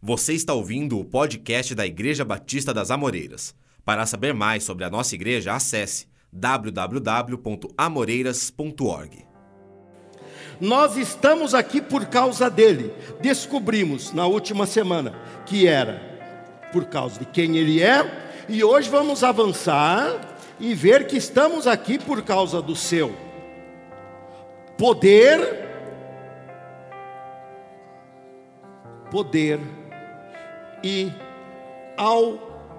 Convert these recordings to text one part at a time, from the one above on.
Você está ouvindo o podcast da Igreja Batista das Amoreiras. Para saber mais sobre a nossa igreja, acesse www.amoreiras.org. Nós estamos aqui por causa dele. Descobrimos na última semana que era por causa de quem ele é, e hoje vamos avançar e ver que estamos aqui por causa do seu poder, poder e autoridade.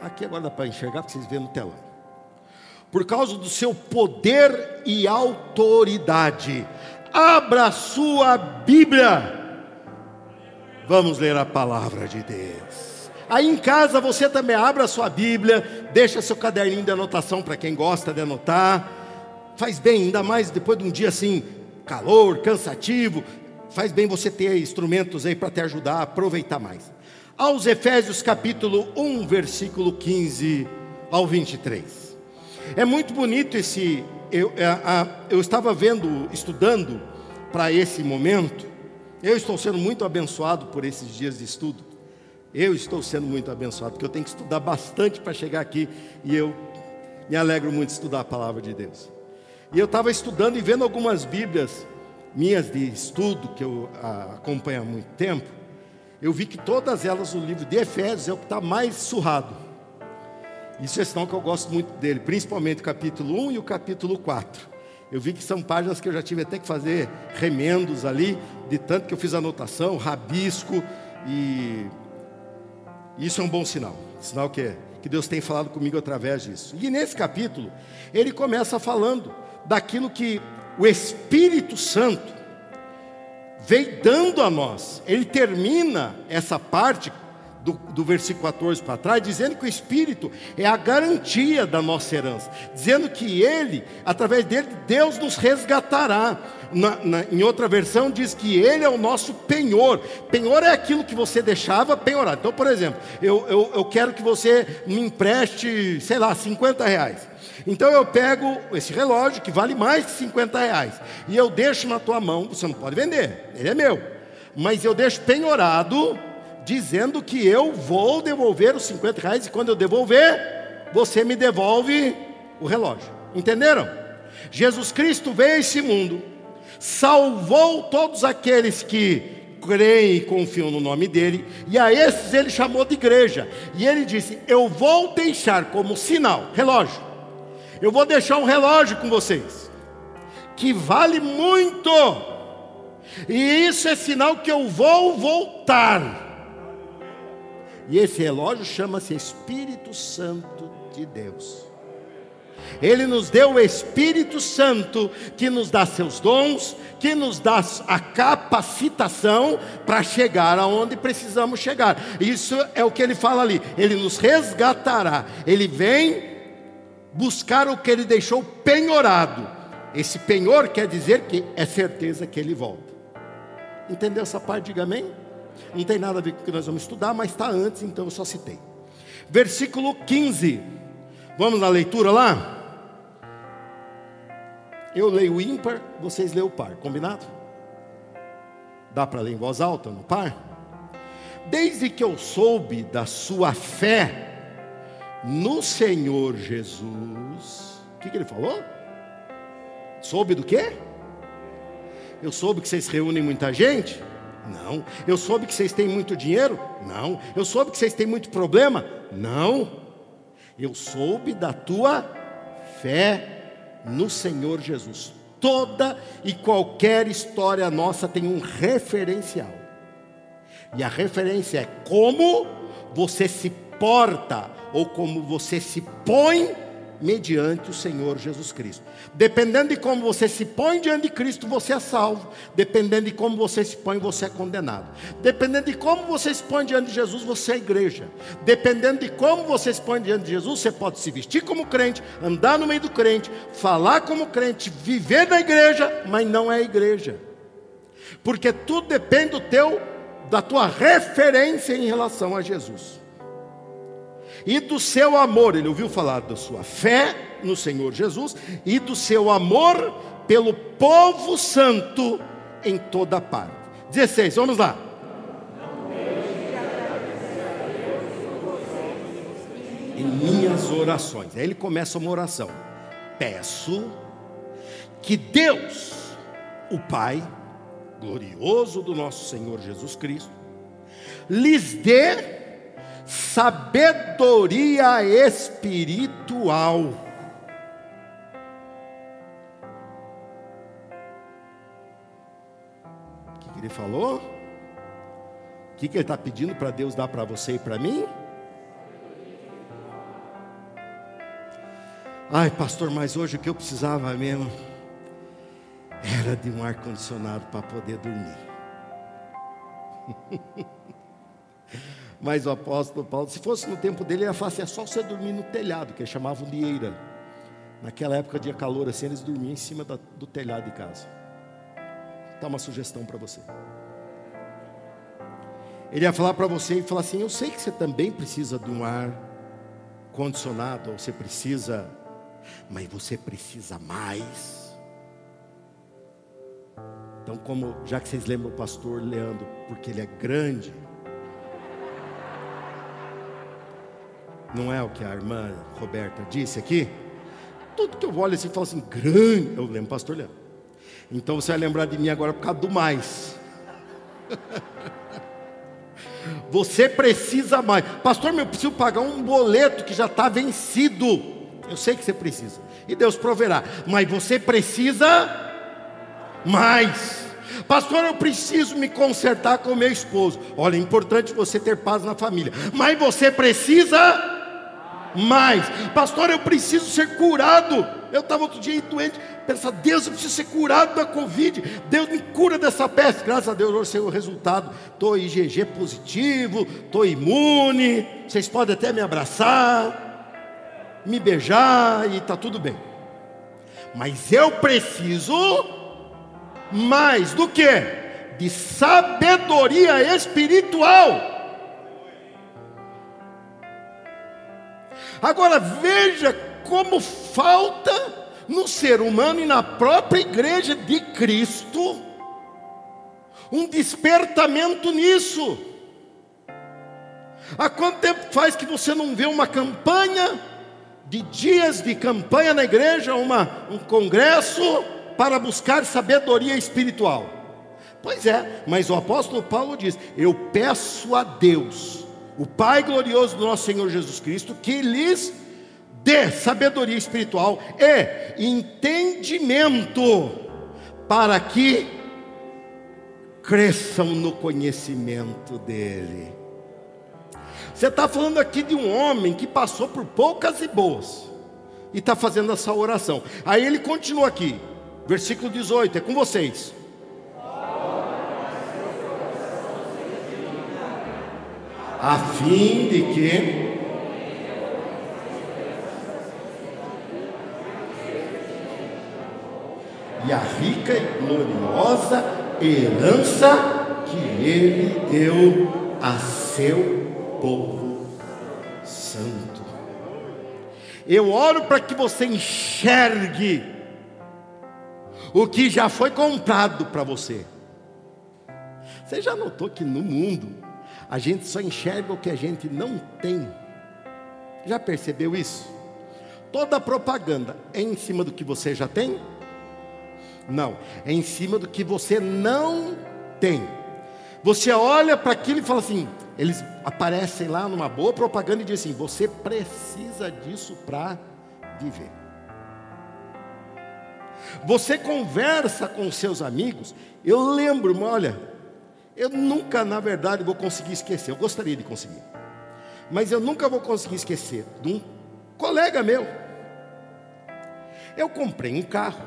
Aqui agora dá para enxergar para vocês verem no telão. Por causa do seu poder e autoridade. Abra sua Bíblia. Vamos ler a palavra de Deus. Aí em casa você também abra a sua Bíblia, deixa seu caderninho de anotação para quem gosta de anotar. Faz bem, ainda mais depois de um dia assim, calor, cansativo. Faz bem você ter instrumentos aí para te ajudar a aproveitar mais. Aos Efésios capítulo 1, versículo 15 ao 23. É muito bonito esse. Eu, eu estava vendo, estudando para esse momento. Eu estou sendo muito abençoado por esses dias de estudo. Eu estou sendo muito abençoado, porque eu tenho que estudar bastante para chegar aqui e eu me alegro muito de estudar a palavra de Deus. E eu estava estudando e vendo algumas Bíblias minhas de estudo, que eu ah, acompanho há muito tempo, eu vi que todas elas, o livro de Efésios, é o que está mais surrado. Isso é sinal que eu gosto muito dele, principalmente o capítulo 1 e o capítulo 4. Eu vi que são páginas que eu já tive até que fazer remendos ali, de tanto que eu fiz anotação, rabisco, e isso é um bom sinal. Sinal que, que Deus tem falado comigo através disso. E nesse capítulo, ele começa falando daquilo que o Espírito Santo veio dando a nós. Ele termina essa parte do, do versículo 14 para trás, dizendo que o Espírito é a garantia da nossa herança, dizendo que Ele, através dele, Deus nos resgatará. Na, na, em outra versão diz que Ele é o nosso penhor. Penhor é aquilo que você deixava penhorar. Então, por exemplo, eu, eu, eu quero que você me empreste, sei lá, 50 reais. Então eu pego esse relógio que vale mais de 50 reais e eu deixo na tua mão, você não pode vender, ele é meu. Mas eu deixo penhorado, dizendo que eu vou devolver os 50 reais e quando eu devolver, você me devolve o relógio. Entenderam? Jesus Cristo veio a esse mundo, salvou todos aqueles que creem e confiam no nome dele, e a esses ele chamou de igreja, e ele disse: Eu vou deixar como sinal, relógio, eu vou deixar um relógio com vocês, que vale muito, e isso é sinal que eu vou voltar. E esse relógio chama-se Espírito Santo de Deus. Ele nos deu o Espírito Santo que nos dá seus dons, que nos dá a capacitação para chegar aonde precisamos chegar. Isso é o que ele fala ali. Ele nos resgatará. Ele vem buscar o que ele deixou penhorado. Esse penhor quer dizer que é certeza que ele volta. Entendeu essa parte? Diga amém. Não tem nada a ver com o que nós vamos estudar, mas está antes, então eu só citei. Versículo 15. Vamos na leitura lá? Eu leio o ímpar, vocês leem o par, combinado? Dá para ler em voz alta no par? Desde que eu soube da sua fé no Senhor Jesus. O que, que ele falou? Soube do quê? Eu soube que vocês reúnem muita gente? Não. Eu soube que vocês têm muito dinheiro? Não. Eu soube que vocês têm muito problema? Não. Eu soube da tua fé no Senhor Jesus. Toda e qualquer história nossa tem um referencial. E a referência é como você se porta ou como você se põe mediante o Senhor Jesus Cristo. Dependendo de como você se põe diante de Cristo, você é salvo. Dependendo de como você se põe, você é condenado. Dependendo de como você se põe diante de Jesus, você é igreja. Dependendo de como você se põe diante de Jesus, você pode se vestir como crente, andar no meio do crente, falar como crente, viver na igreja, mas não é igreja. Porque tudo depende do teu da tua referência em relação a Jesus e do seu amor. Ele ouviu falar da sua fé no Senhor Jesus e do seu amor pelo povo santo em toda parte. 16, vamos lá. Em minhas orações. Aí ele começa uma oração. Peço que Deus, o Pai, glorioso do nosso Senhor Jesus Cristo, lhes dê sabedoria espiritual. O que, ele falou? O que, que ele está pedindo para Deus dar para você e para mim? Ai, pastor, mas hoje o que eu precisava mesmo era de um ar-condicionado para poder dormir. Mas o apóstolo Paulo, se fosse no tempo dele, ele ia falar assim: é só você dormir no telhado, que eles chamavam de eira. Naquela época de calor assim, eles dormiam em cima da, do telhado de casa. Dá uma sugestão para você. Ele ia falar para você e falar assim: Eu sei que você também precisa de um ar condicionado, ou você precisa, mas você precisa mais. Então, como já que vocês lembram o pastor Leandro, porque ele é grande, Não é o que a irmã Roberta disse aqui? Tudo que eu olho assim, falo assim, grande. Eu lembro, pastor Leandro. Então você vai lembrar de mim agora por causa do mais. Você precisa mais. Pastor, eu preciso pagar um boleto que já está vencido. Eu sei que você precisa. E Deus proverá. Mas você precisa mais. Pastor, eu preciso me consertar com meu esposo. Olha, é importante você ter paz na família. Mas você precisa mais. Pastor, eu preciso ser curado. Eu estava outro dia doente, pensa, Deus, eu preciso ser curado da Covid. Deus me cura dessa peste. Graças a Deus, hoje sei o resultado. Estou IgG positivo, estou imune. Vocês podem até me abraçar, me beijar e está tudo bem. Mas eu preciso mais do que? De sabedoria espiritual. Agora veja como falta no ser humano e na própria igreja de Cristo um despertamento nisso. Há quanto tempo faz que você não vê uma campanha de dias de campanha na igreja, uma, um congresso para buscar sabedoria espiritual? Pois é, mas o apóstolo Paulo diz: Eu peço a Deus o Pai glorioso do nosso Senhor Jesus Cristo, que lhes dê sabedoria espiritual e entendimento, para que cresçam no conhecimento dEle. Você está falando aqui de um homem que passou por poucas e boas, e está fazendo essa oração. Aí ele continua aqui, versículo 18, é com vocês. A fim de que e a rica e gloriosa herança que ele deu a seu povo santo. Eu oro para que você enxergue o que já foi comprado para você. Você já notou que no mundo a gente só enxerga o que a gente não tem. Já percebeu isso? Toda propaganda é em cima do que você já tem? Não, é em cima do que você não tem. Você olha para aquilo e fala assim: eles aparecem lá numa boa propaganda e dizem assim: você precisa disso para viver. Você conversa com seus amigos. Eu lembro, olha, eu nunca, na verdade, vou conseguir esquecer. Eu gostaria de conseguir. Mas eu nunca vou conseguir esquecer de um colega meu. Eu comprei um carro.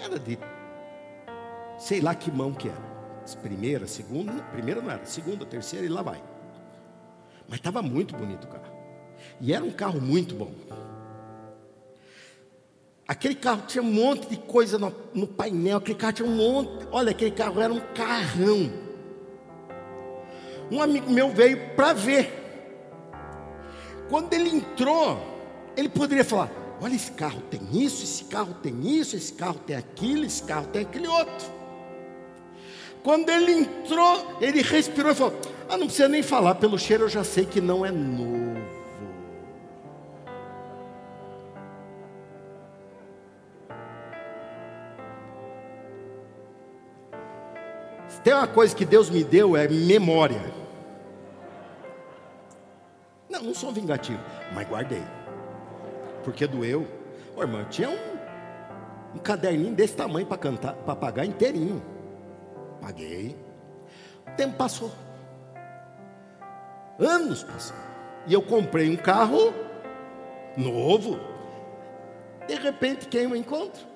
Era de sei lá que mão que era. Primeira, segunda, primeira não era, segunda, terceira e lá vai. Mas estava muito bonito o carro. E era um carro muito bom. Aquele carro tinha um monte de coisa no, no, painel, aquele carro tinha um monte. Olha, aquele carro era um carrão. Um amigo meu veio para ver. Quando ele entrou, ele poderia falar: Olha, esse carro tem isso, esse carro tem isso, esse carro tem aquilo, esse carro tem aquele outro. Quando ele entrou, ele respirou e falou: Ah, não precisa nem falar, pelo cheiro eu já sei que não é novo. Tem uma coisa que Deus me deu é memória. Não, não sou vingativo, mas guardei. Porque doeu. Ô irmão, tinha um, um caderninho desse tamanho para cantar, para pagar inteirinho. Paguei. O tempo passou. Anos passaram. E eu comprei um carro novo. De repente, quem eu encontro?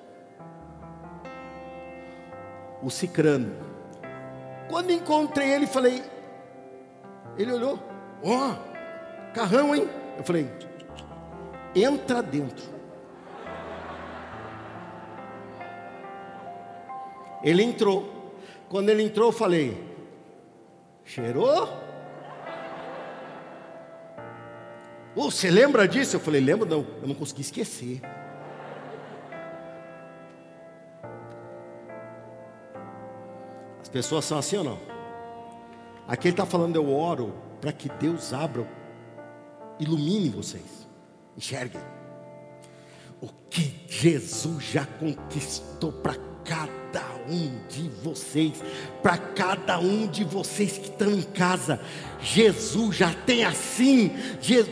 O Cicrano. Quando encontrei ele, falei. Ele olhou. Ó, oh, carrão, hein? Eu falei, entra dentro. Ele entrou. Quando ele entrou, eu falei: cheirou? Oh, você lembra disso? Eu falei: lembro, não, eu não consegui esquecer. Pessoas são assim ou não? Aqui ele está falando: eu oro para que Deus abra, ilumine vocês, enxerguem o que Jesus já conquistou para cada um de vocês, para cada um de vocês que estão em casa. Jesus já tem assim,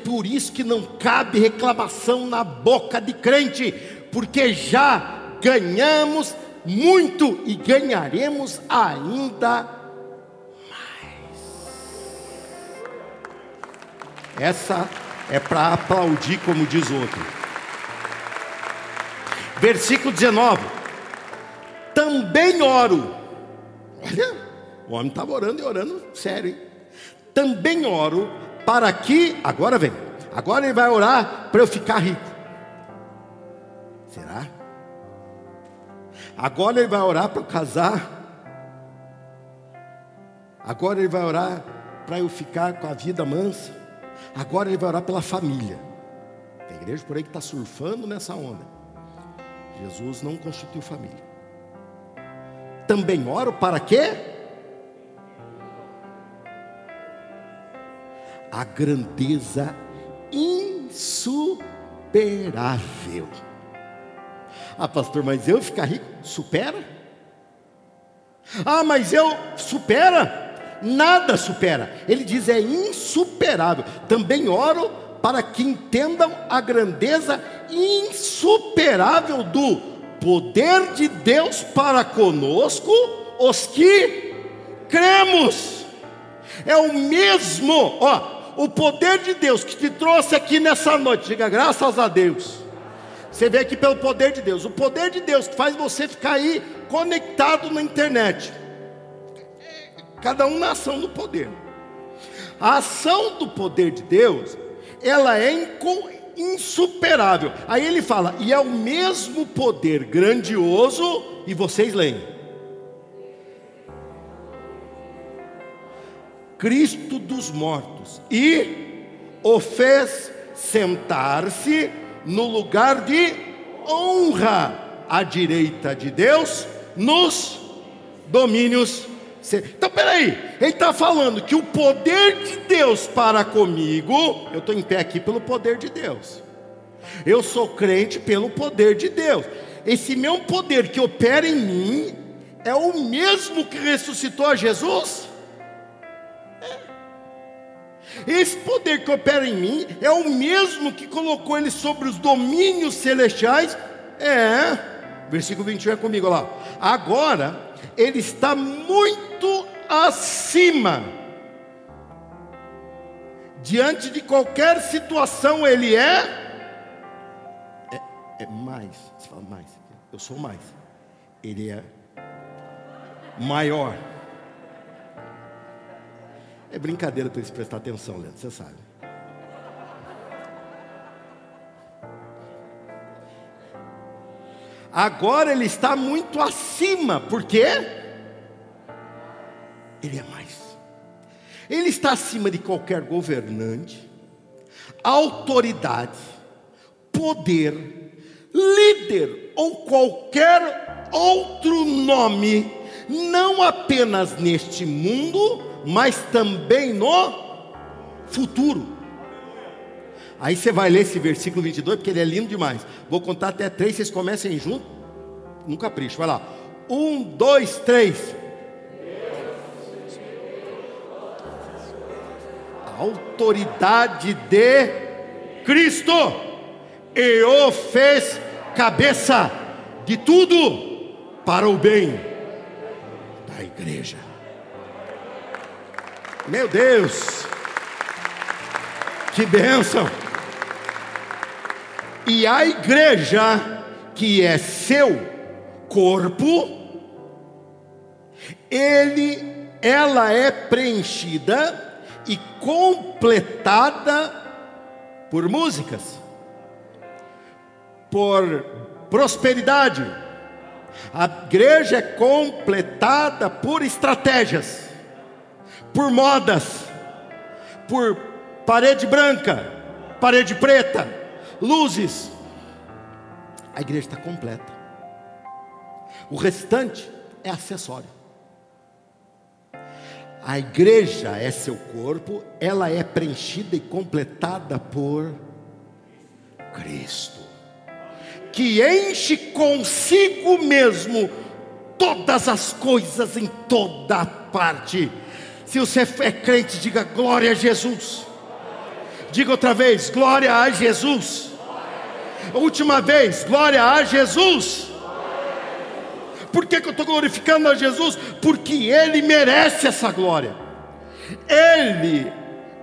por isso que não cabe reclamação na boca de crente, porque já ganhamos muito e ganharemos ainda mais. Essa é para aplaudir, como diz outro. Versículo 19 também oro. Olha, o homem estava orando e orando sério, hein? Também oro para que, agora vem, agora ele vai orar para eu ficar rico. Será? Agora ele vai orar para eu casar. Agora ele vai orar para eu ficar com a vida mansa. Agora ele vai orar pela família. Tem igreja por aí que está surfando nessa onda. Jesus não constituiu família também oro para quê? A grandeza insuperável. Ah, pastor, mas eu ficar rico? Supera? Ah, mas eu supera? Nada supera. Ele diz é insuperável. Também oro para que entendam a grandeza insuperável do poder de Deus para conosco, os que cremos. É o mesmo, ó, o poder de Deus que te trouxe aqui nessa noite. Diga graças a Deus. Você vê aqui pelo poder de Deus. O poder de Deus que faz você ficar aí conectado na internet. Cada um na ação do poder. A ação do poder de Deus, ela é insuperável. Aí ele fala, e é o mesmo poder grandioso, e vocês leem. Cristo dos mortos, e o fez sentar-se no lugar de honra à direita de Deus nos domínios. Então, peraí, ele está falando que o poder de Deus para comigo, eu estou em pé aqui pelo poder de Deus, eu sou crente pelo poder de Deus, esse mesmo poder que opera em mim, é o mesmo que ressuscitou a Jesus? Esse poder que opera em mim é o mesmo que colocou ele sobre os domínios celestiais? É. Versículo 21 é comigo lá. Agora, ele está muito acima. Diante de qualquer situação, ele é. É, é mais. Você fala mais. Eu sou mais. Ele é maior. É brincadeira para eles prestar atenção, Leandro, você sabe. Agora ele está muito acima, por quê? Ele é mais. Ele está acima de qualquer governante, autoridade, poder, líder ou qualquer outro nome, não apenas neste mundo, mas também no futuro. Aí você vai ler esse versículo 22, porque ele é lindo demais. Vou contar até três, vocês comecem junto, no capricho. Vai lá. Um, dois, três. A autoridade de Cristo e o fez cabeça de tudo para o bem da igreja. Meu Deus, que bênção! E a igreja, que é seu corpo, ele, ela é preenchida e completada por músicas, por prosperidade. A igreja é completada por estratégias, por modas, por parede branca, parede preta, luzes. A igreja está completa. O restante é acessório. A igreja é seu corpo, ela é preenchida e completada por Cristo, que enche consigo mesmo todas as coisas em toda parte. Se você é crente, diga glória a Jesus. Diga outra vez, glória a Jesus. Última vez, glória a Jesus. Por que, que eu estou glorificando a Jesus? Porque Ele merece essa glória. Ele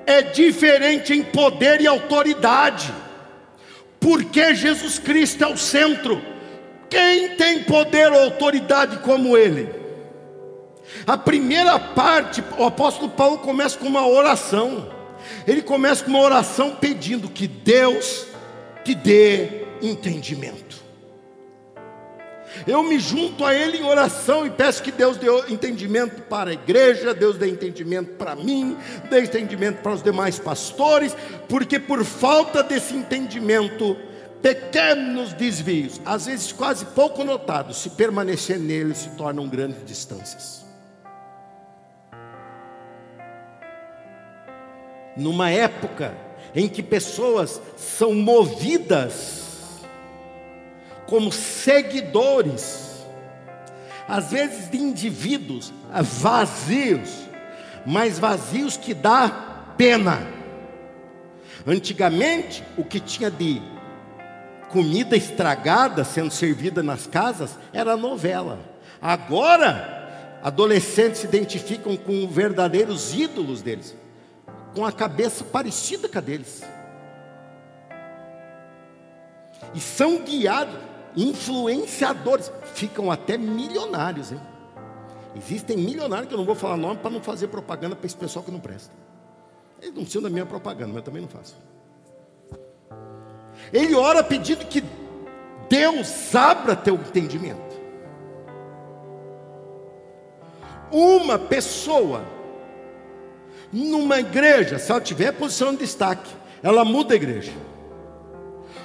é diferente em poder e autoridade. Porque Jesus Cristo é o centro. Quem tem poder ou autoridade como Ele? A primeira parte, o apóstolo Paulo começa com uma oração. Ele começa com uma oração pedindo que Deus te dê entendimento. Eu me junto a Ele em oração e peço que Deus dê entendimento para a igreja, Deus dê entendimento para mim, dê entendimento para os demais pastores, porque por falta desse entendimento, pequenos desvios, às vezes quase pouco notados, se permanecer nele, se tornam grandes distâncias. Numa época em que pessoas são movidas como seguidores, às vezes de indivíduos vazios, mas vazios que dá pena. Antigamente, o que tinha de comida estragada sendo servida nas casas era novela. Agora, adolescentes se identificam com verdadeiros ídolos deles, com a cabeça parecida com a deles. E são guiados influenciadores, ficam até milionários, hein? Existem milionários que eu não vou falar nome para não fazer propaganda para esse pessoal que não presta. Eles não precisam da minha propaganda, mas eu também não faço. Ele ora pedindo que Deus abra teu entendimento. Uma pessoa numa igreja, se ela tiver posição de destaque, ela muda a igreja.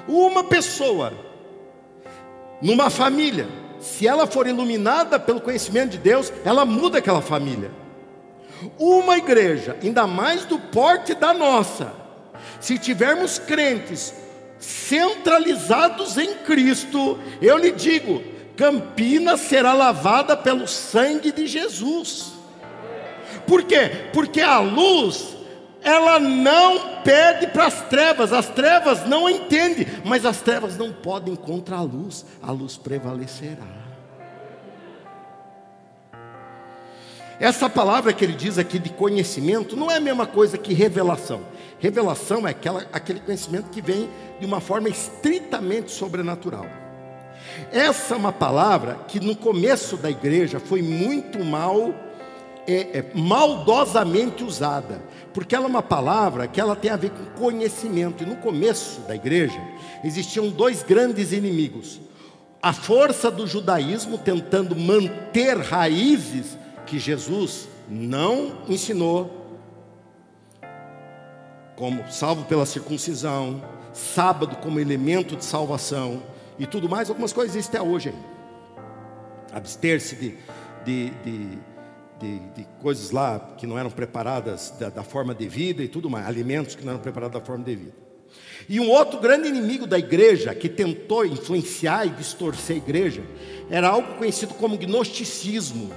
Uma pessoa numa família, se ela for iluminada pelo conhecimento de Deus, ela muda aquela família. Uma igreja, ainda mais do porte da nossa, se tivermos crentes centralizados em Cristo, eu lhe digo, Campinas será lavada pelo sangue de Jesus. Por quê? Porque a luz ela não pede para as trevas, as trevas não entendem, mas as trevas não podem contra a luz, a luz prevalecerá. Essa palavra que ele diz aqui de conhecimento não é a mesma coisa que revelação. Revelação é aquela, aquele conhecimento que vem de uma forma estritamente sobrenatural. Essa é uma palavra que no começo da igreja foi muito mal, é, é, maldosamente usada porque ela é uma palavra que ela tem a ver com conhecimento. E no começo da igreja existiam dois grandes inimigos: a força do judaísmo tentando manter raízes que Jesus não ensinou, como salvo pela circuncisão, sábado como elemento de salvação, e tudo mais, algumas coisas existem até hoje. Abster-se de, de, de, de, de coisas lá que não eram preparadas da, da forma devida e tudo mais, alimentos que não eram preparados da forma devida. E um outro grande inimigo da igreja que tentou influenciar e distorcer a igreja era algo conhecido como gnosticismo,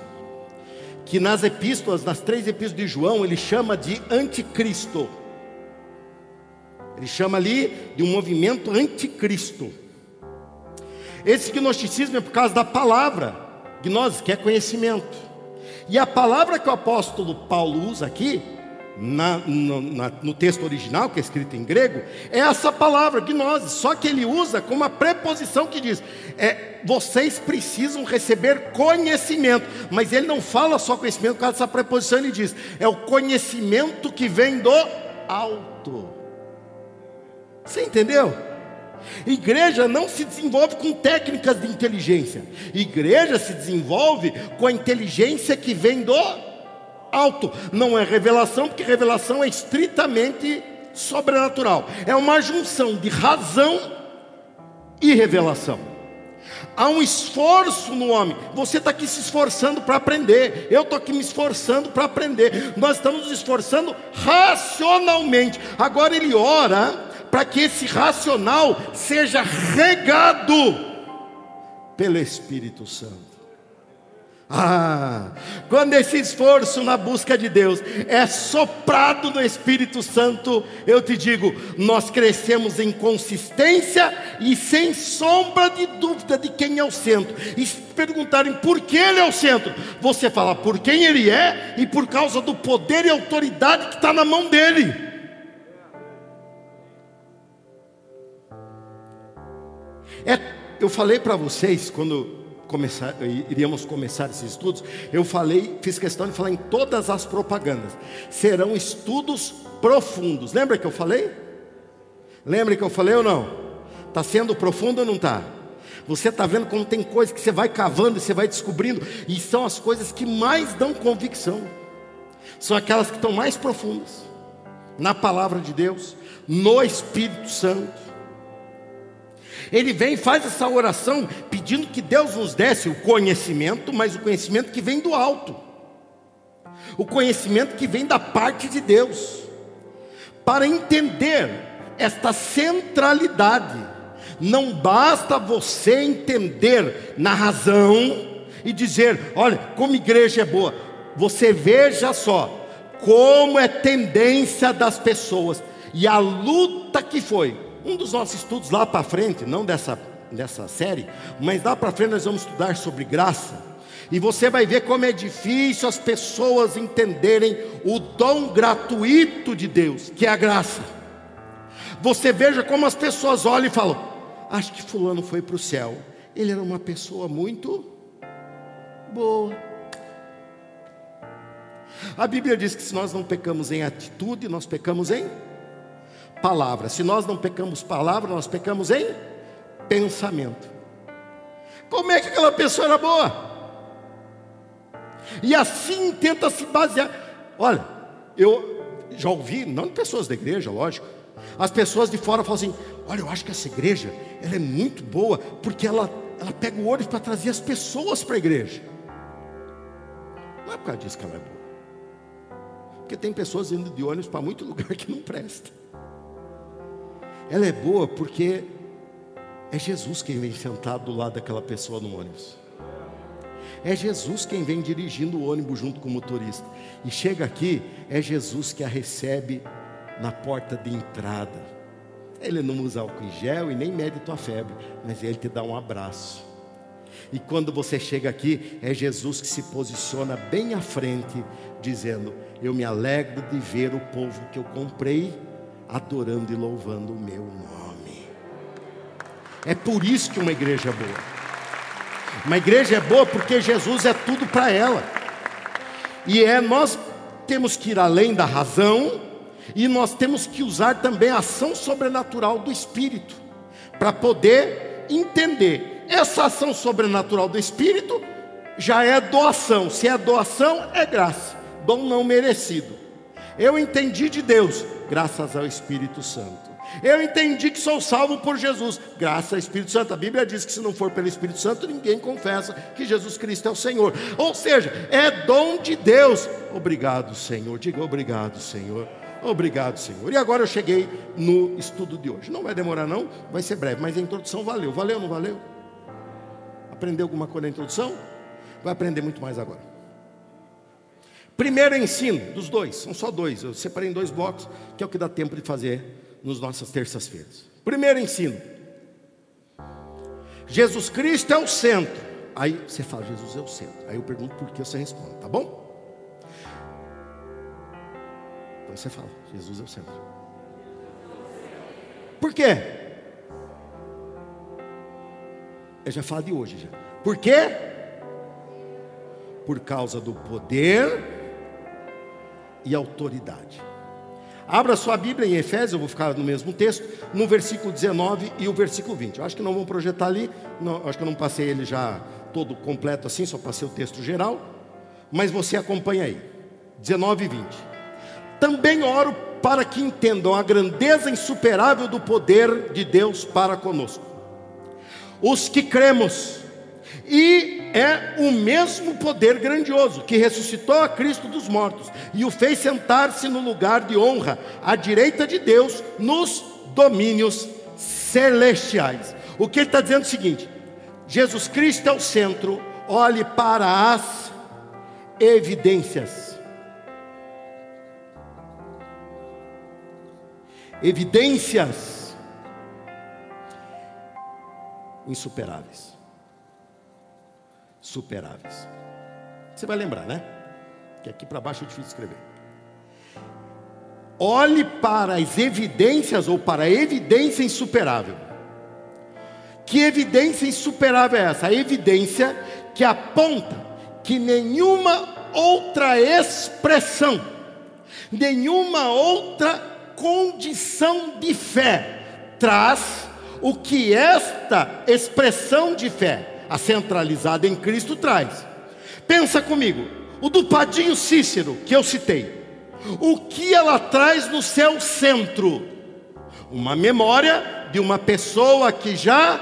que nas epístolas, nas três epístolas de João, ele chama de anticristo. Ele chama ali de um movimento anticristo. Esse gnosticismo é por causa da palavra, gnose, que é conhecimento. E a palavra que o apóstolo Paulo usa aqui, na, no, na, no, texto original, que é escrito em grego, é essa palavra, gnose, só que ele usa com uma preposição que diz: é, vocês precisam receber conhecimento, mas ele não fala só conhecimento, por causa dessa preposição, ele diz: é o conhecimento que vem do alto. Você entendeu? Igreja não se desenvolve com técnicas de inteligência. Igreja se desenvolve com a inteligência que vem do alto. Não é revelação, porque revelação é estritamente sobrenatural. É uma junção de razão e revelação. Há um esforço no homem. Você está aqui se esforçando para aprender. Eu estou aqui me esforçando para aprender. Nós estamos nos esforçando racionalmente. Agora ele ora para que esse racional seja regado pelo Espírito Santo. Ah, quando esse esforço na busca de Deus é soprado no Espírito Santo, eu te digo, nós crescemos em consistência e sem sombra de dúvida de quem é o centro. E se perguntarem por que ele é o centro, você fala por quem ele é e por causa do poder e autoridade que está na mão dele. É, eu falei para vocês quando começar, iríamos começar esses estudos, eu falei, fiz questão de falar em todas as propagandas. Serão estudos profundos. Lembra que eu falei? Lembra que eu falei ou não? Está sendo profundo ou não está? Você está vendo como tem coisas que você vai cavando e você vai descobrindo, e são as coisas que mais dão convicção. São aquelas que estão mais profundas na palavra de Deus, no Espírito Santo. Ele vem e faz essa oração pedindo que Deus nos desse o conhecimento, mas o conhecimento que vem do alto, o conhecimento que vem da parte de Deus, para entender esta centralidade. Não basta você entender na razão e dizer, olha, como igreja é boa. Você veja só como é tendência das pessoas e a luta que foi um dos nossos estudos lá para frente, não dessa, dessa série, mas lá para frente nós vamos estudar sobre graça. E você vai ver como é difícil as pessoas entenderem o dom gratuito de Deus, que é a graça. Você veja como as pessoas olham e falam: Acho que Fulano foi para o céu. Ele era uma pessoa muito boa. A Bíblia diz que se nós não pecamos em atitude, nós pecamos em palavra. Se nós não pecamos palavra, nós pecamos em pensamento. Como é que aquela pessoa era boa? E assim tenta se basear. Olha, eu já ouvi, não de pessoas da igreja, lógico. As pessoas de fora falam assim: olha, eu acho que essa igreja ela é muito boa, porque ela, ela pega o ônibus para trazer as pessoas para a igreja. Não é por causa disso que ela é boa. Porque tem pessoas indo de ônibus para muito lugar que não presta. Ela é boa porque é Jesus quem vem sentado do lado daquela pessoa no ônibus. É Jesus quem vem dirigindo o ônibus junto com o motorista. E chega aqui, é Jesus que a recebe na porta de entrada. Ele não usa álcool em gel e nem mede tua febre, mas ele te dá um abraço. E quando você chega aqui, é Jesus que se posiciona bem à frente, dizendo: Eu me alegro de ver o povo que eu comprei adorando e louvando o meu nome. É por isso que uma igreja é boa. Uma igreja é boa porque Jesus é tudo para ela. E é nós temos que ir além da razão e nós temos que usar também a ação sobrenatural do Espírito para poder entender. Essa ação sobrenatural do Espírito já é doação. Se é doação, é graça. Dom não merecido. Eu entendi de Deus, graças ao Espírito Santo. Eu entendi que sou salvo por Jesus, graças ao Espírito Santo. A Bíblia diz que se não for pelo Espírito Santo, ninguém confessa que Jesus Cristo é o Senhor. Ou seja, é dom de Deus. Obrigado, Senhor. Diga obrigado, Senhor. Obrigado, Senhor. E agora eu cheguei no estudo de hoje. Não vai demorar, não, vai ser breve, mas a introdução valeu. Valeu não valeu? Aprendeu alguma coisa na introdução? Vai aprender muito mais agora. Primeiro ensino, dos dois, são só dois. Eu separei em dois blocos, que é o que dá tempo de fazer nas nossas terças-feiras. Primeiro ensino: Jesus Cristo é o centro. Aí você fala, Jesus é o centro. Aí eu pergunto por que você responde, tá bom? Então você fala, Jesus é o centro. Por quê? Eu já falo de hoje já. Por quê? Por causa do poder e autoridade. Abra sua Bíblia em Efésios, eu vou ficar no mesmo texto, no versículo 19 e o versículo 20. Eu acho que não vão projetar ali, não, acho que eu não passei ele já todo completo assim, só passei o texto geral, mas você acompanha aí. 19 e 20. Também oro para que entendam a grandeza insuperável do poder de Deus para conosco. Os que cremos, e é o mesmo poder grandioso que ressuscitou a Cristo dos mortos e o fez sentar-se no lugar de honra, à direita de Deus, nos domínios celestiais. O que ele está dizendo é o seguinte: Jesus Cristo é o centro, olhe para as evidências. Evidências insuperáveis superáveis. Você vai lembrar, né? Que aqui para baixo é difícil escrever. Olhe para as evidências ou para a evidência insuperável. Que evidência insuperável é essa? A evidência que aponta que nenhuma outra expressão, nenhuma outra condição de fé traz o que esta expressão de fé a centralizada em Cristo traz. Pensa comigo, o do Padinho Cícero, que eu citei, o que ela traz no seu centro? Uma memória de uma pessoa que já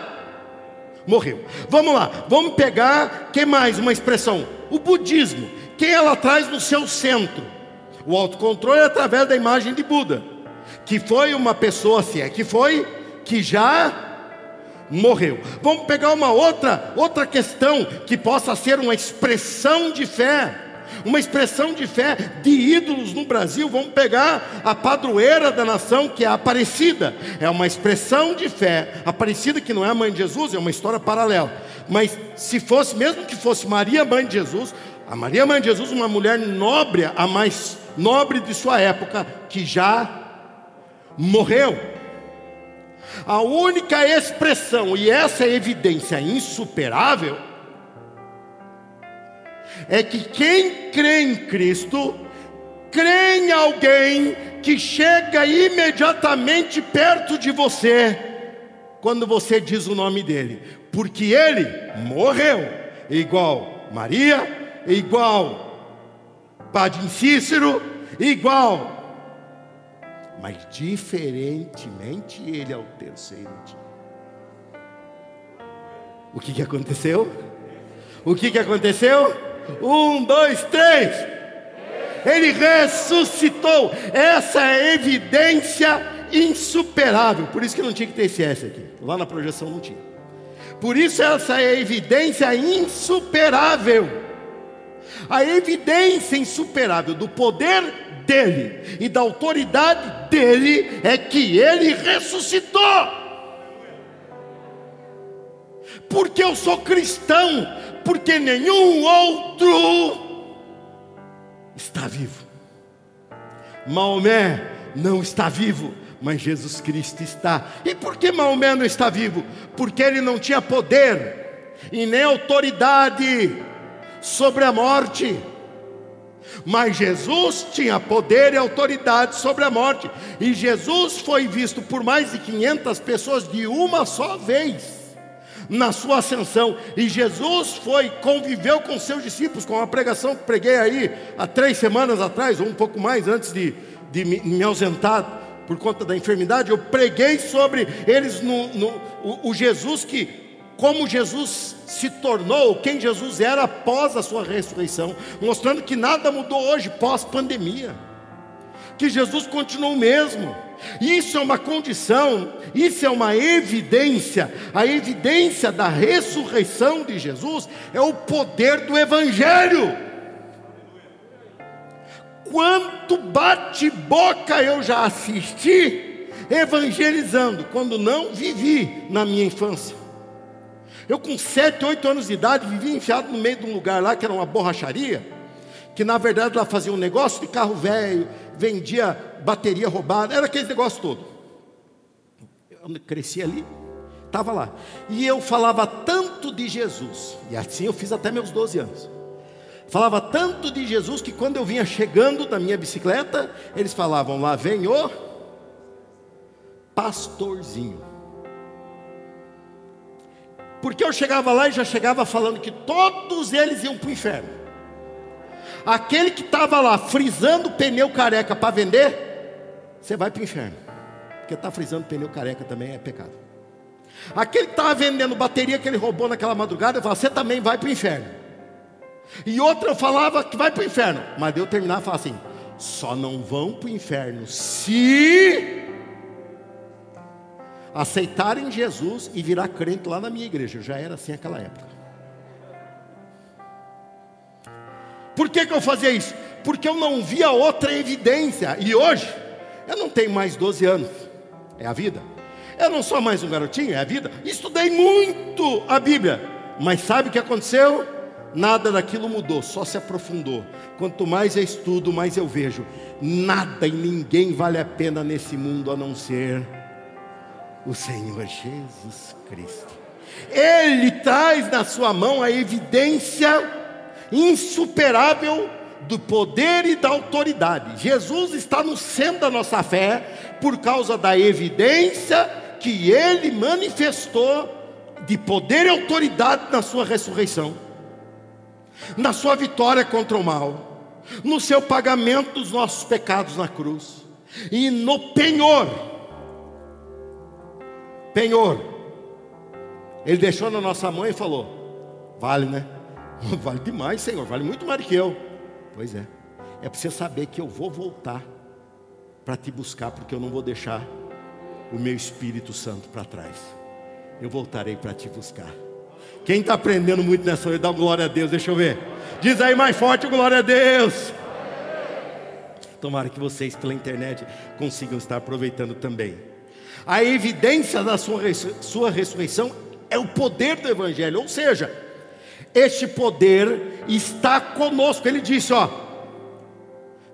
morreu. Vamos lá, vamos pegar, que mais uma expressão? O budismo, quem ela traz no seu centro? O autocontrole é através da imagem de Buda, que foi uma pessoa, se é que foi, que já morreu. Vamos pegar uma outra, outra questão que possa ser uma expressão de fé. Uma expressão de fé de ídolos no Brasil. Vamos pegar a padroeira da nação, que é a Aparecida. É uma expressão de fé. Aparecida, que não é a mãe de Jesus, é uma história paralela. Mas se fosse, mesmo que fosse Maria, mãe de Jesus, a Maria, mãe de Jesus, uma mulher nobre, a mais nobre de sua época, que já morreu. A única expressão, e essa é evidência insuperável, é que quem crê em Cristo, crê em alguém que chega imediatamente perto de você, quando você diz o nome dele, porque ele morreu, igual Maria, igual Padre Cícero, igual mas diferentemente ele é o terceiro dia. O que, que aconteceu? O que, que aconteceu? Um, dois, três. Ele ressuscitou. Essa é evidência insuperável. Por isso que não tinha que ter esse S aqui. Lá na projeção não tinha. Por isso essa é evidência insuperável. A evidência insuperável do poder dele e da autoridade dele é que ele ressuscitou. Porque eu sou cristão, porque nenhum outro está vivo. Maomé não está vivo, mas Jesus Cristo está. E por que Maomé não está vivo? Porque ele não tinha poder e nem autoridade sobre a morte. Mas Jesus tinha poder e autoridade sobre a morte. E Jesus foi visto por mais de 500 pessoas de uma só vez na sua ascensão. E Jesus foi, conviveu com seus discípulos, com a pregação que preguei aí há três semanas atrás, ou um pouco mais antes de, de me, ausentar por conta da enfermidade, eu preguei sobre eles no, no o, o Jesus que como Jesus se tornou, quem Jesus era após a sua ressurreição, mostrando que nada mudou hoje pós-pandemia, que Jesus continuou o mesmo. Isso é uma condição, isso é uma evidência. A evidência da ressurreição de Jesus é o poder do Evangelho. Quanto bate-boca eu já assisti evangelizando, quando não vivi na minha infância. Eu, com sete, oito anos de idade, vivia enfiado no meio de um lugar lá que era uma borracharia, que na verdade lá fazia um negócio de carro velho, vendia bateria roubada, era aquele negócio todo. Eu cresci ali, estava lá. E eu falava tanto de Jesus, e assim eu fiz até meus 12 anos. Falava tanto de Jesus que quando eu vinha chegando da minha bicicleta, eles falavam: lá vem o pastorzinho. Porque eu chegava lá e já chegava falando que todos eles iam para o inferno. Aquele que estava lá frisando pneu careca para vender, você vai para o inferno. Porque está frisando pneu careca também é pecado. Aquele que estava vendendo bateria que ele roubou naquela madrugada, eu falava, você também vai para o inferno. E outra eu falava que vai para o inferno. Mas eu terminava e falava assim: só não vão para o inferno se aceitarem Jesus e virar crente lá na minha igreja. Eu já era assim naquela época. Por que, que eu fazia isso? Porque eu não via outra evidência. E hoje, eu não tenho mais 12 anos. É a vida. Eu não sou mais um garotinho, é a vida. Estudei muito a Bíblia. Mas sabe o que aconteceu? Nada daquilo mudou, só se aprofundou. Quanto mais eu estudo, mais eu vejo. Nada e ninguém vale a pena nesse mundo a não ser o Senhor Jesus Cristo. Ele traz na sua mão a evidência insuperável do poder e da autoridade. Jesus está no centro da nossa fé por causa da evidência que ele manifestou de poder e autoridade na sua ressurreição, na sua vitória contra o mal, no seu pagamento dos nossos pecados na cruz e no penhor penhor. Ele deixou na nossa mão e falou: Vale, né? Vale demais, Senhor, vale muito mais do que eu. Pois é, é para você saber que eu vou voltar para te buscar, porque eu não vou deixar o meu Espírito Santo para trás. Eu voltarei para te buscar. Quem está aprendendo muito nessa hora, dá glória a Deus, deixa eu ver. Diz aí mais forte, glória a Deus. Tomara que vocês pela internet consigam estar aproveitando também. A evidência da sua, sua ressurreição é o poder do Evangelho, ou seja, este poder está conosco. Ele disse, ó,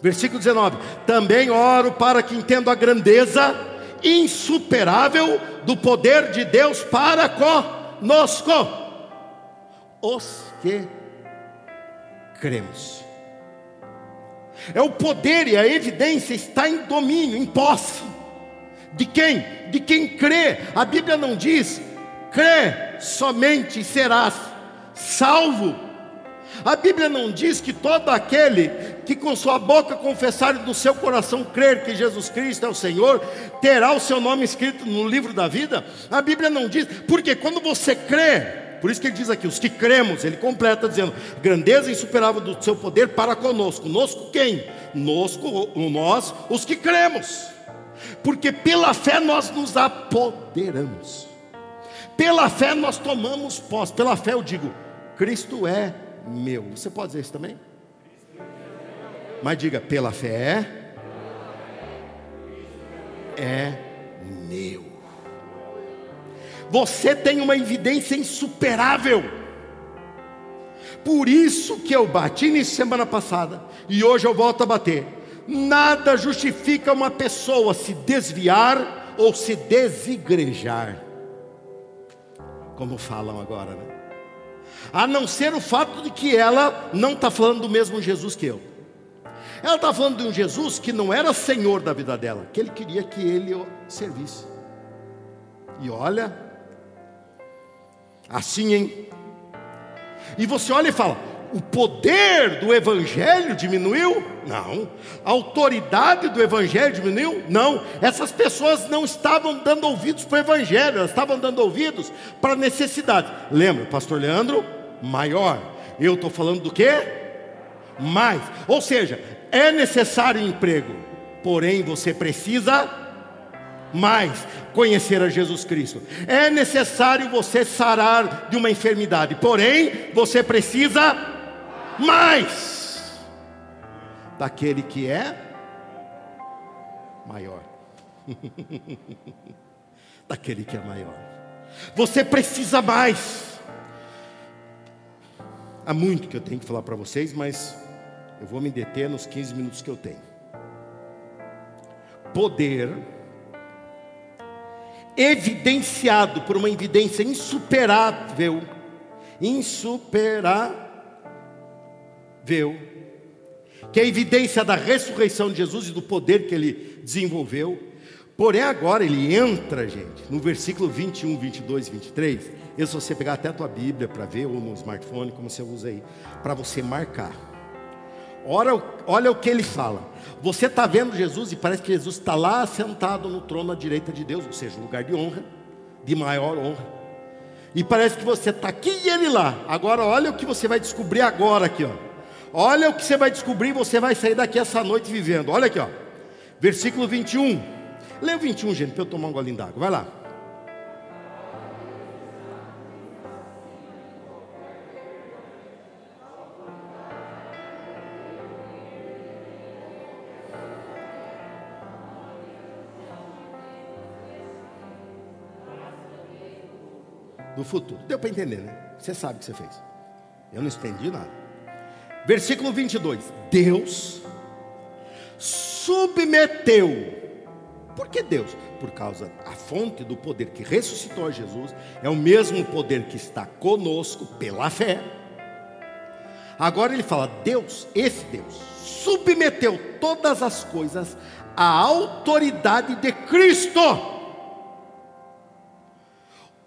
versículo 19: Também oro para que entenda a grandeza insuperável do poder de Deus para conosco, os que cremos. É o poder e a evidência está em domínio, em posse. De quem? De quem crê. A Bíblia não diz, crê somente serás salvo. A Bíblia não diz que todo aquele que com sua boca confessar e do seu coração crer que Jesus Cristo é o Senhor, terá o seu nome escrito no livro da vida. A Bíblia não diz, porque quando você crê, por isso que ele diz aqui, os que cremos, ele completa dizendo, grandeza insuperável do seu poder para conosco. Conosco quem? Nosco, nós, os que cremos porque pela fé nós nos apoderamos, pela fé nós tomamos posse, pela fé eu digo, Cristo é meu. Você pode dizer isso também? Mas diga, pela fé é meu. Você tem uma evidência insuperável. Por isso que eu bati nisso semana passada e hoje eu volto a bater Nada justifica uma pessoa se desviar ou se desigrejar, como falam agora, né? A não ser o fato de que ela não está falando do mesmo Jesus que eu. Ela está falando de um Jesus que não era senhor da vida dela, que ele queria que ele servisse. E olha, assim, hein? E você olha e fala: o poder do Evangelho diminuiu? Não. A autoridade do Evangelho diminuiu? Não. Essas pessoas não estavam dando ouvidos para o Evangelho, elas estavam dando ouvidos para a necessidade. Lembra, Pastor Leandro? Maior. Eu estou falando do quê? Mais. Ou seja, é necessário emprego, porém você precisa mais conhecer a Jesus Cristo. É necessário você sarar de uma enfermidade, porém você precisa mais daquele que é maior. daquele que é maior. Você precisa mais. Há muito que eu tenho que falar para vocês, mas eu vou me deter nos 15 minutos que eu tenho. Poder evidenciado por uma evidência insuperável, insuperável viu, que é a evidência da ressurreição de Jesus e do poder que ele desenvolveu. Porém, agora ele entra, gente, no versículo 21, 22 e 23. Isso você pegar até a tua Bíblia para ver, ou no smartphone, como você usa aí, para você marcar. Olha, olha o que ele fala. Você está vendo Jesus e parece que Jesus está lá sentado no trono à direita de Deus, ou seja, lugar de honra, de maior honra. E parece que você está aqui e ele lá. Agora, olha o que você vai descobrir agora aqui, ó. Olha o que você vai descobrir, você vai sair daqui essa noite vivendo. Olha aqui, ó. Versículo 21. Lê o 21, gente, para eu tomar um golinho d'água. Vai lá. do futuro. Deu para entender, né? Você sabe o que você fez. Eu não estendi nada. Versículo 22. Deus submeteu. Por que Deus? Por causa a fonte do poder que ressuscitou Jesus é o mesmo poder que está conosco pela fé. Agora ele fala: Deus, esse Deus, submeteu todas as coisas à autoridade de Cristo.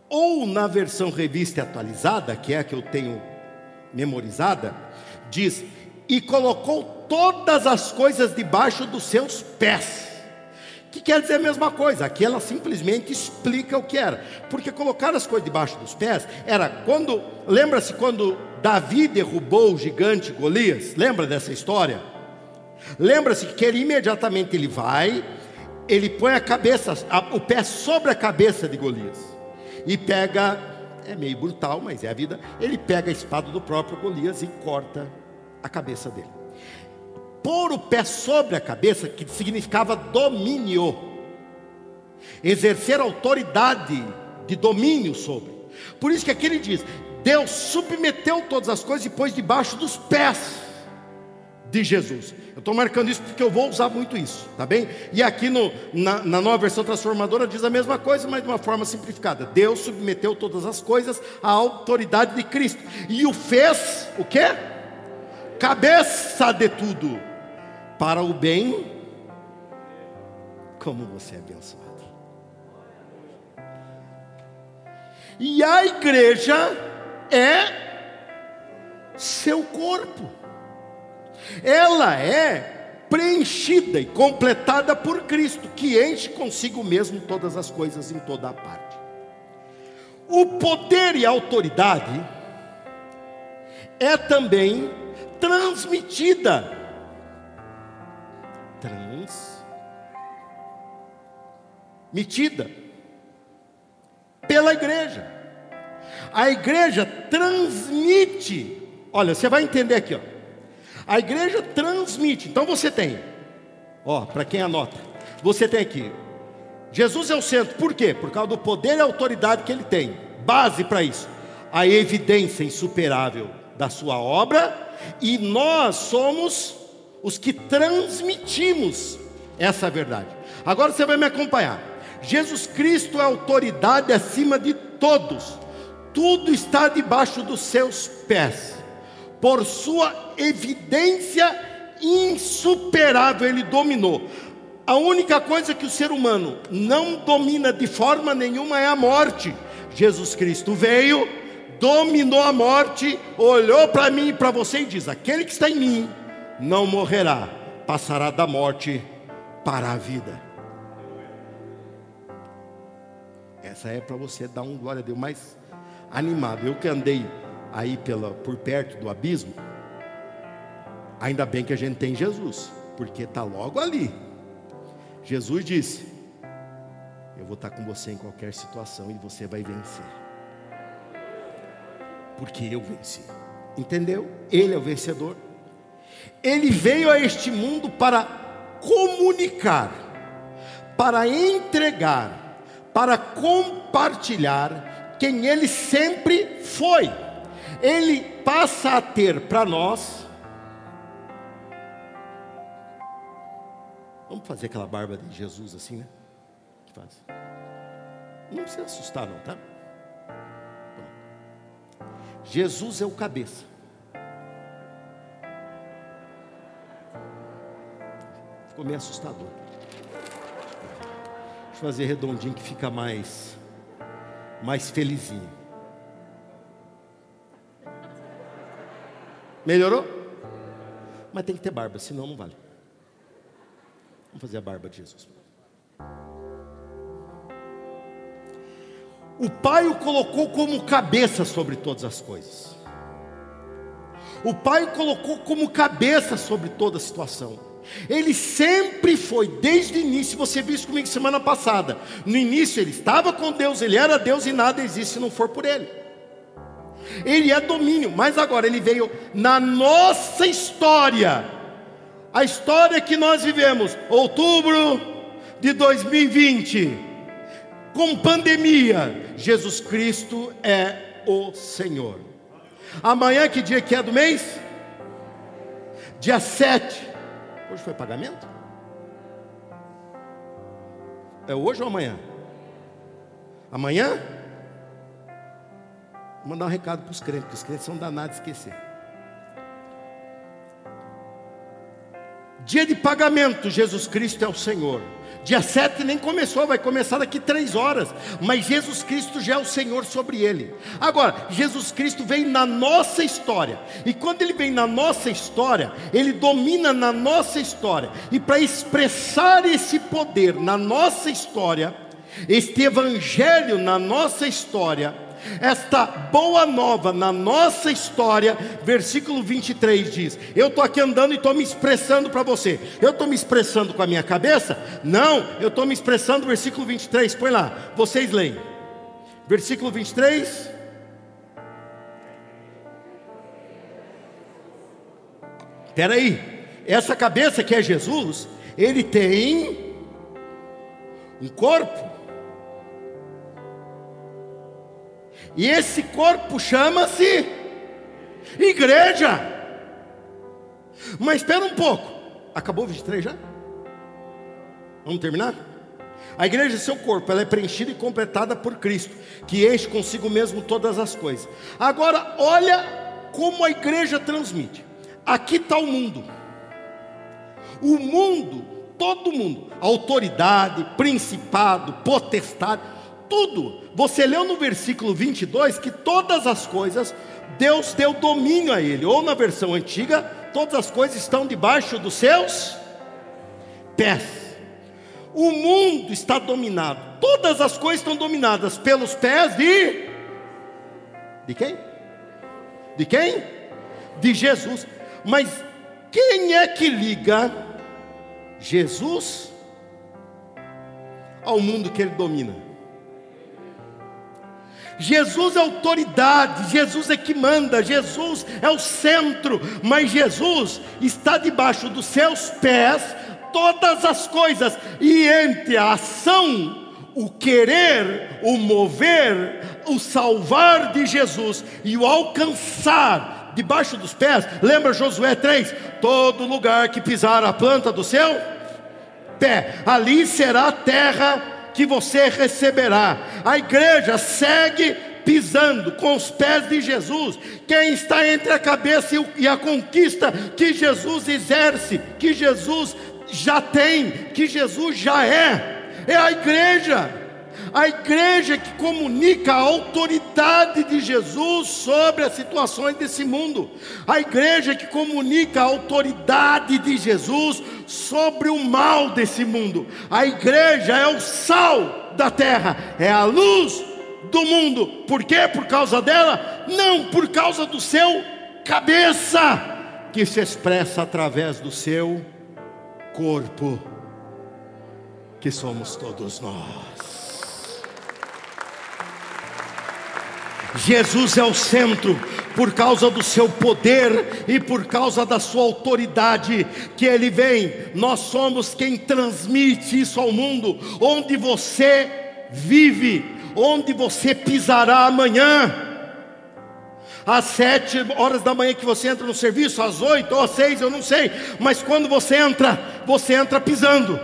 Ou na versão revista atualizada, que é a que eu tenho memorizada, diz: E colocou todas as coisas debaixo dos seus pés. Que quer dizer a mesma coisa, aqui ela simplesmente explica o que era, porque colocar as coisas debaixo dos pés era quando, lembra-se quando Davi derrubou o gigante Golias? Lembra dessa história? Lembra-se que ele imediatamente ele vai, ele põe a cabeça, a, o pé sobre a cabeça de Golias e pega, é meio brutal, mas é a vida. Ele pega a espada do próprio Golias e corta a cabeça dele. Pôr o pé sobre a cabeça, que significava domínio, exercer autoridade de domínio sobre. Por isso que aqui ele diz: Deus submeteu todas as coisas e pôs debaixo dos pés de Jesus. Eu estou marcando isso porque eu vou usar muito isso, tá bem? E aqui no, na, na, nova versão transformadora diz a mesma coisa, mas de uma forma simplificada. Deus submeteu todas as coisas à autoridade de Cristo e o fez o quê? cabeça de tudo, para o bem, como você é abençoado. E a igreja é seu corpo, ela é preenchida e completada por Cristo, que enche consigo mesmo todas as coisas em toda a parte. O poder e a autoridade é também transmitida. Transmitida pela igreja. A igreja transmite. Olha, você vai entender aqui, ó. A igreja transmite. Então você tem, ó, para quem anota, você tem aqui. Jesus é o centro. Por quê? Por causa do poder e autoridade que ele tem. Base para isso. A evidência insuperável da sua obra e nós somos os que transmitimos essa verdade. Agora você vai me acompanhar. Jesus Cristo é autoridade acima de todos. Tudo está debaixo dos seus pés. Por sua evidência insuperável, ele dominou. A única coisa que o ser humano não domina de forma nenhuma é a morte. Jesus Cristo veio, dominou a morte, olhou para mim e para você e diz: Aquele que está em mim não morrerá, passará da morte para a vida. Essa é para você dar um glória a Deus mais animado. Eu que andei aí pela, por perto do abismo, ainda bem que a gente tem Jesus, porque está logo ali. Jesus disse: Eu vou estar com você em qualquer situação e você vai vencer. Porque eu venci. Entendeu? Ele é o vencedor. Ele veio a este mundo para comunicar, para entregar, para compartilhar quem ele sempre foi. Ele passa a ter para nós. Vamos fazer aquela barba de Jesus assim, né? Faz. Não se assustar, não, tá? Jesus é o cabeça. Ficou meio assustador. Deixa eu fazer redondinho que fica mais, mais felizinho. Melhorou? Mas tem que ter barba, senão não vale. Vamos fazer a barba de Jesus. O Pai o colocou como cabeça sobre todas as coisas. O Pai o colocou como cabeça sobre toda a situação. Ele sempre foi, desde o início, você viu isso comigo semana passada. No início ele estava com Deus, ele era Deus e nada existe se não for por ele. Ele é domínio, mas agora ele veio na nossa história. A história que nós vivemos, outubro de 2020, com pandemia, Jesus Cristo é o Senhor. Amanhã, que dia que é do mês? Dia 7. Hoje foi pagamento? É hoje ou amanhã? Amanhã? Mandar um recado para os crentes, porque os crentes são danados de esquecer. Dia de pagamento, Jesus Cristo é o Senhor. Dia 7 nem começou, vai começar daqui três horas. Mas Jesus Cristo já é o Senhor sobre ele. Agora, Jesus Cristo vem na nossa história. E quando ele vem na nossa história, ele domina na nossa história. E para expressar esse poder na nossa história, este evangelho na nossa história, esta boa nova na nossa história, versículo 23 diz: Eu estou aqui andando e estou me expressando para você. Eu estou me expressando com a minha cabeça? Não, eu estou me expressando, versículo 23, põe lá, vocês leem. Versículo 23. Espera aí, essa cabeça que é Jesus, ele tem um corpo E esse corpo chama-se igreja. Mas espera um pouco. Acabou o 23 já? Vamos terminar? A igreja seu corpo, ela é preenchida e completada por Cristo, que enche consigo mesmo todas as coisas. Agora, olha como a igreja transmite. Aqui está o mundo. O mundo, todo mundo, autoridade, principado, potestade, tudo. Você leu no versículo 22 que todas as coisas Deus deu domínio a ele, ou na versão antiga, todas as coisas estão debaixo dos seus pés. O mundo está dominado, todas as coisas estão dominadas pelos pés de de quem? De quem? De Jesus. Mas quem é que liga Jesus ao mundo que ele domina? Jesus é autoridade, Jesus é que manda, Jesus é o centro, mas Jesus está debaixo dos seus pés todas as coisas, e entre a ação, o querer, o mover, o salvar de Jesus e o alcançar debaixo dos pés, lembra Josué 3? Todo lugar que pisar a planta do seu pé, ali será terra que você receberá. A igreja segue pisando com os pés de Jesus. Quem está entre a cabeça e a conquista que Jesus exerce, que Jesus já tem, que Jesus já é, é a igreja. A igreja que comunica a autoridade de Jesus sobre as situações desse mundo. A igreja que comunica a autoridade de Jesus sobre o mal desse mundo. A igreja é o sal da terra, é a luz do mundo. Por quê? Por causa dela? Não, por causa do seu cabeça, que se expressa através do seu corpo, que somos todos nós. Jesus é o centro, por causa do seu poder e por causa da sua autoridade que ele vem. Nós somos quem transmite isso ao mundo, onde você vive, onde você pisará amanhã. Às sete horas da manhã que você entra no serviço, às oito ou às seis, eu não sei, mas quando você entra, você entra pisando.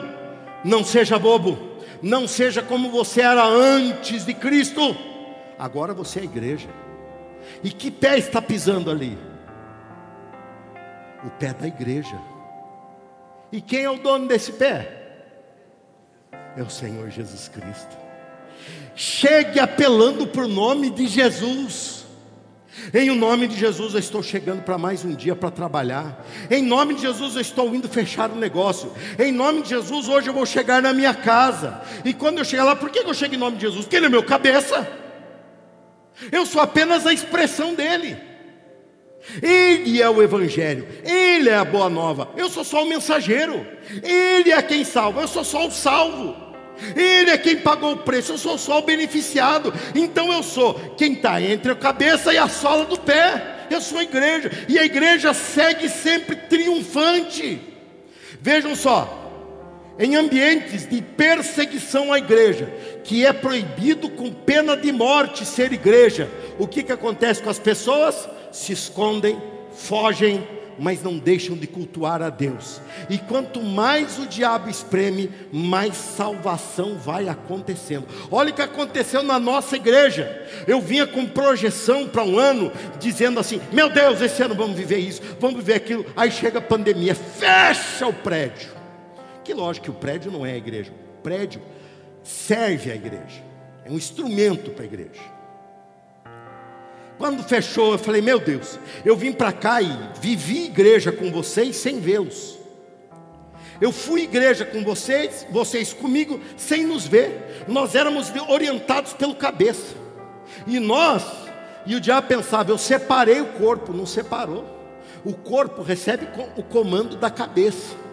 Não seja bobo, não seja como você era antes de Cristo. Agora você é igreja. E que pé está pisando ali? O pé da igreja. E quem é o dono desse pé? É o Senhor Jesus Cristo. Chegue apelando o nome de Jesus. Em o nome de Jesus eu estou chegando para mais um dia para trabalhar. Em nome de Jesus eu estou indo fechar o um negócio. Em nome de Jesus hoje eu vou chegar na minha casa. E quando eu chegar lá, por que eu chego em nome de Jesus? Porque Ele é meu cabeça. Eu sou apenas a expressão dele. Ele é o Evangelho, Ele é a boa nova. Eu sou só o mensageiro, Ele é quem salva, eu sou só o salvo. Ele é quem pagou o preço, eu sou só o beneficiado. Então eu sou quem está entre a cabeça e a sola do pé. Eu sou a igreja, e a igreja segue sempre triunfante. Vejam só, em ambientes de perseguição à igreja, que é proibido com pena de morte ser igreja, o que, que acontece com as pessoas? Se escondem, fogem, mas não deixam de cultuar a Deus. E quanto mais o diabo espreme, mais salvação vai acontecendo. Olha o que aconteceu na nossa igreja. Eu vinha com projeção para um ano, dizendo assim: Meu Deus, esse ano vamos viver isso, vamos viver aquilo. Aí chega a pandemia, fecha o prédio. Que lógico que o prédio não é a igreja. O prédio serve a igreja. É um instrumento para a igreja. Quando fechou, eu falei: Meu Deus, eu vim para cá e vivi igreja com vocês sem vê-los. Eu fui igreja com vocês, vocês comigo, sem nos ver. Nós éramos orientados pelo cabeça. E nós, e o diabo pensava: Eu separei o corpo, não separou. O corpo recebe o comando da cabeça.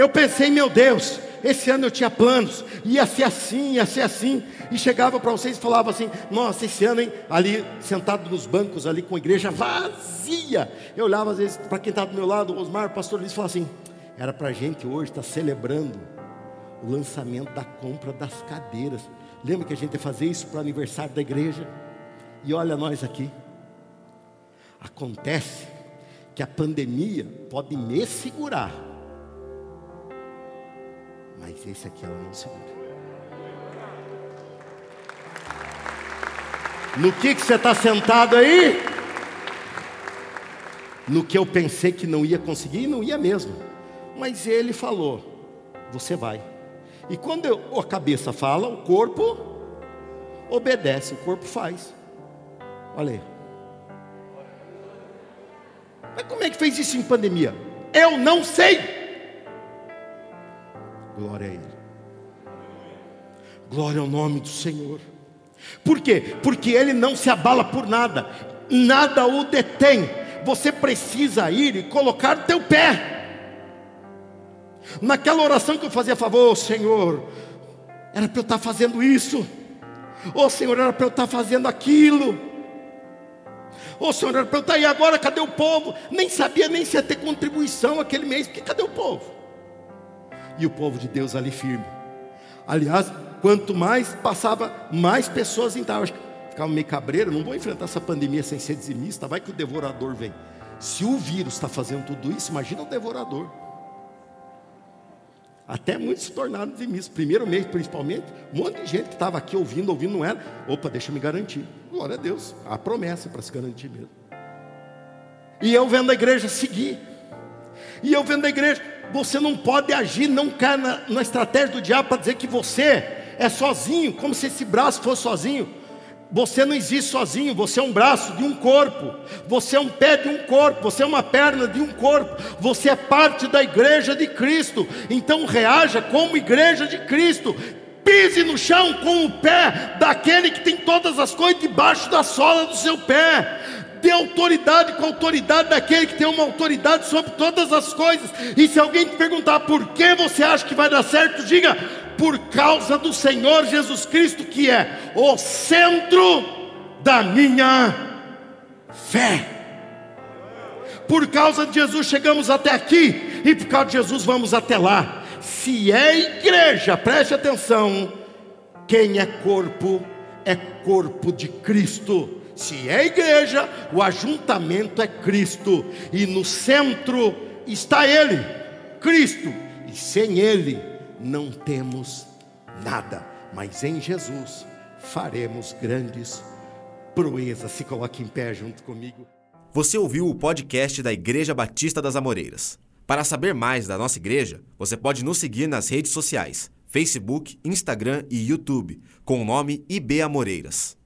Eu pensei, meu Deus, esse ano eu tinha planos, ia ser assim, ia ser assim, e chegava para vocês e falava assim: Nossa, esse ano, hein? Ali, sentado nos bancos, ali com a igreja vazia. Eu olhava às vezes para quem estava do meu lado, o Osmar, o pastor Luiz, falava assim: Era para a gente hoje estar tá celebrando o lançamento da compra das cadeiras. Lembra que a gente ia fazer isso para o aniversário da igreja? E olha nós aqui. Acontece que a pandemia pode me segurar mas esse aqui ela não segura. No que, que você está sentado aí? No que eu pensei que não ia conseguir, não ia mesmo. Mas ele falou: você vai. E quando eu, a cabeça fala, o corpo obedece, o corpo faz. Olha aí. Mas como é que fez isso em pandemia? Eu não sei. Glória a Ele. Glória ao nome do Senhor. Por quê? Porque Ele não se abala por nada, nada o detém. Você precisa ir e colocar teu pé. Naquela oração que eu fazia a favor, oh, Senhor, era para eu estar fazendo isso. Oh Senhor, era para eu estar fazendo aquilo. Oh Senhor, era para eu estar aí agora, cadê o povo? Nem sabia nem se ia ter contribuição aquele mês, porque cadê o povo? E o povo de Deus ali firme. Aliás, quanto mais passava, mais pessoas entravam. Ficava meio cabreiro, não vou enfrentar essa pandemia sem ser dizimista, vai que o devorador vem. Se o vírus está fazendo tudo isso, imagina o devorador. Até muitos se tornaram dizimistas. Primeiro mês, principalmente, um monte de gente que estava aqui ouvindo, ouvindo, não era. Opa, deixa eu me garantir. Glória a Deus. A promessa para se garantir mesmo. E eu vendo a igreja seguir. E eu vendo a igreja, você não pode agir, não cair na, na estratégia do diabo para dizer que você é sozinho, como se esse braço fosse sozinho. Você não existe sozinho, você é um braço de um corpo, você é um pé de um corpo, você é uma perna de um corpo, você é parte da igreja de Cristo. Então reaja como igreja de Cristo. Pise no chão com o pé daquele que tem todas as coisas debaixo da sola do seu pé. Dê autoridade com a autoridade daquele que tem uma autoridade sobre todas as coisas. E se alguém te perguntar por que você acha que vai dar certo, diga: por causa do Senhor Jesus Cristo, que é o centro da minha fé. Por causa de Jesus chegamos até aqui, e por causa de Jesus vamos até lá. Se é igreja, preste atenção: quem é corpo, é corpo de Cristo. Se é igreja, o ajuntamento é Cristo, e no centro está Ele, Cristo, e sem Ele não temos nada, mas em Jesus faremos grandes proezas. Se coloque em pé junto comigo. Você ouviu o podcast da Igreja Batista das Amoreiras. Para saber mais da nossa igreja, você pode nos seguir nas redes sociais: Facebook, Instagram e YouTube, com o nome IB Amoreiras.